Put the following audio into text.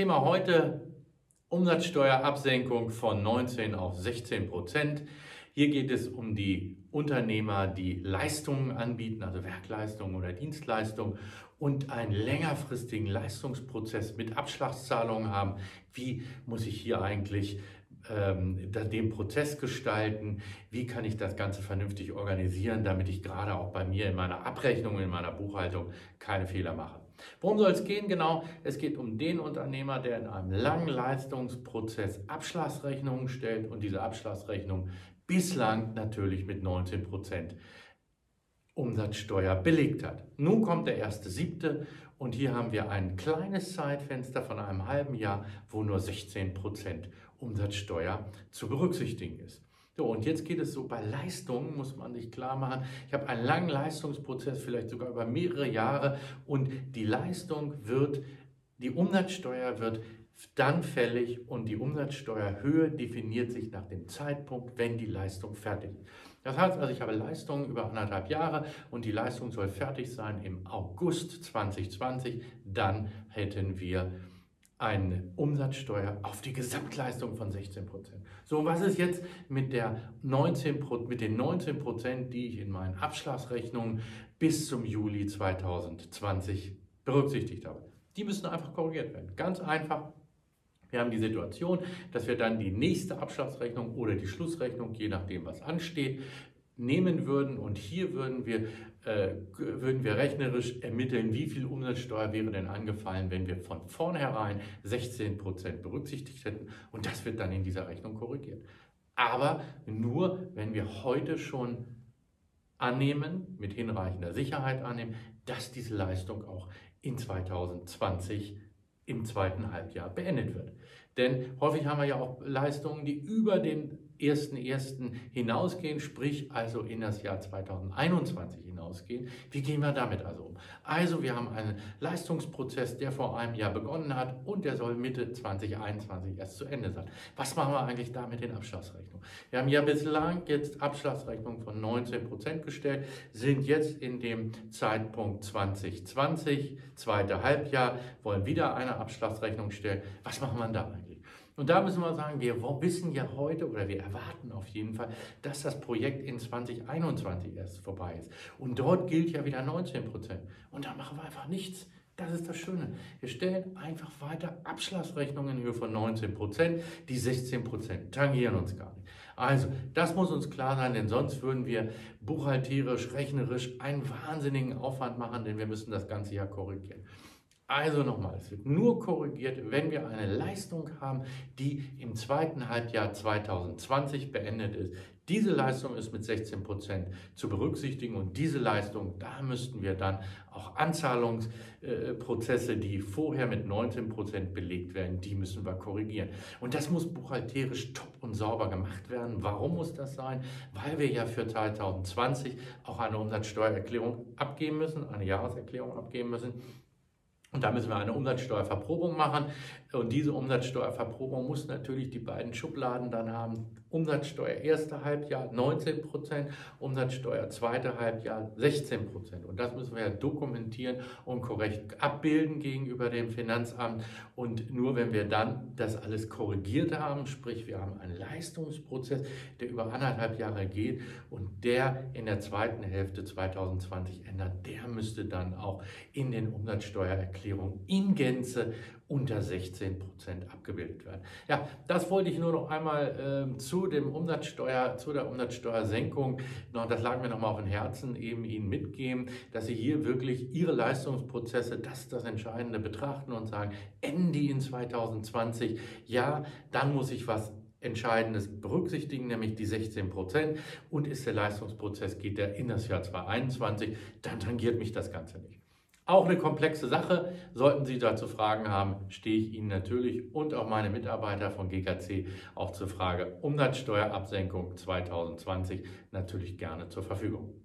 Thema heute Umsatzsteuerabsenkung von 19 auf 16 Prozent. Hier geht es um die Unternehmer, die Leistungen anbieten, also Werkleistungen oder Dienstleistungen und einen längerfristigen Leistungsprozess mit Abschlagszahlungen haben. Wie muss ich hier eigentlich ähm, den Prozess gestalten? Wie kann ich das Ganze vernünftig organisieren, damit ich gerade auch bei mir in meiner Abrechnung, in meiner Buchhaltung keine Fehler mache? Worum soll es gehen? Genau, es geht um den Unternehmer, der in einem langen Leistungsprozess Abschlagsrechnungen stellt und diese Abschlagsrechnung bislang natürlich mit 19 Prozent Umsatzsteuer belegt hat. Nun kommt der erste siebte und hier haben wir ein kleines Zeitfenster von einem halben Jahr, wo nur 16 Prozent Umsatzsteuer zu berücksichtigen ist. So, und jetzt geht es so, bei Leistungen muss man sich klar machen, ich habe einen langen Leistungsprozess, vielleicht sogar über mehrere Jahre und die Leistung wird, die Umsatzsteuer wird dann fällig und die Umsatzsteuerhöhe definiert sich nach dem Zeitpunkt, wenn die Leistung fertig ist. Das heißt also, ich habe Leistungen über anderthalb Jahre und die Leistung soll fertig sein im August 2020. Dann hätten wir eine Umsatzsteuer auf die Gesamtleistung von 16 Prozent. So, was ist jetzt mit, der 19, mit den 19 Prozent, die ich in meinen Abschlagsrechnungen bis zum Juli 2020 berücksichtigt habe? Die müssen einfach korrigiert werden. Ganz einfach. Wir haben die Situation, dass wir dann die nächste Abschlagsrechnung oder die Schlussrechnung, je nachdem was ansteht, nehmen würden und hier würden wir, äh, würden wir rechnerisch ermitteln, wie viel Umsatzsteuer wäre denn angefallen, wenn wir von vornherein 16 Prozent berücksichtigt hätten und das wird dann in dieser Rechnung korrigiert. Aber nur, wenn wir heute schon annehmen, mit hinreichender Sicherheit annehmen, dass diese Leistung auch in 2020 im zweiten Halbjahr beendet wird. Denn häufig haben wir ja auch Leistungen, die über den 1.1. hinausgehen, sprich also in das Jahr 2021 hinausgehen. Wie gehen wir damit also um? Also wir haben einen Leistungsprozess, der vor einem Jahr begonnen hat und der soll Mitte 2021 erst zu Ende sein. Was machen wir eigentlich da mit den Abschlagsrechnungen? Wir haben ja bislang jetzt Abschlagsrechnungen von 19 Prozent gestellt, sind jetzt in dem Zeitpunkt 2020, zweite Halbjahr, wollen wieder eine Abschlagsrechnung stellen. Was machen wir da eigentlich? Und da müssen wir sagen, wir wissen ja heute oder wir erwarten auf jeden Fall, dass das Projekt in 2021 erst vorbei ist. Und dort gilt ja wieder 19 Prozent. Und da machen wir einfach nichts. Das ist das Schöne. Wir stellen einfach weiter Abschlagsrechnungen in Höhe von 19 Prozent. Die 16 Prozent tangieren uns gar nicht. Also, das muss uns klar sein, denn sonst würden wir buchhalterisch, rechnerisch einen wahnsinnigen Aufwand machen, denn wir müssen das ganze Jahr korrigieren. Also nochmal, es wird nur korrigiert, wenn wir eine Leistung haben, die im zweiten Halbjahr 2020 beendet ist. Diese Leistung ist mit 16 Prozent zu berücksichtigen und diese Leistung, da müssten wir dann auch Anzahlungsprozesse, die vorher mit 19 Prozent belegt werden, die müssen wir korrigieren. Und das muss buchhalterisch top und sauber gemacht werden. Warum muss das sein? Weil wir ja für 2020 auch eine Umsatzsteuererklärung abgeben müssen, eine Jahreserklärung abgeben müssen. Und da müssen wir eine Umsatzsteuerverprobung machen. Und diese Umsatzsteuerverprobung muss natürlich die beiden Schubladen dann haben. Umsatzsteuer erste Halbjahr 19 Prozent, Umsatzsteuer zweite Halbjahr 16 Prozent. Und das müssen wir ja dokumentieren und korrekt abbilden gegenüber dem Finanzamt. Und nur wenn wir dann das alles korrigiert haben, sprich wir haben einen Leistungsprozess, der über anderthalb Jahre geht und der in der zweiten Hälfte 2020 ändert, der müsste dann auch in den Umsatzsteuererklärungen in Gänze unter 16 Prozent abgebildet werden. Ja, das wollte ich nur noch einmal äh, zu dem Umsatzsteuer, zu der Umsatzsteuersenkung, noch, das lag mir noch mal auf dem Herzen, eben Ihnen mitgeben, dass Sie hier wirklich Ihre Leistungsprozesse, das ist das Entscheidende, betrachten und sagen, enden die in 2020? Ja, dann muss ich was Entscheidendes berücksichtigen, nämlich die 16 Prozent. Und ist der Leistungsprozess, geht der in das Jahr 2021, dann tangiert mich das Ganze nicht. Auch eine komplexe Sache. Sollten Sie dazu Fragen haben, stehe ich Ihnen natürlich und auch meine Mitarbeiter von GKC auch zur Frage Umsatzsteuerabsenkung 2020 natürlich gerne zur Verfügung.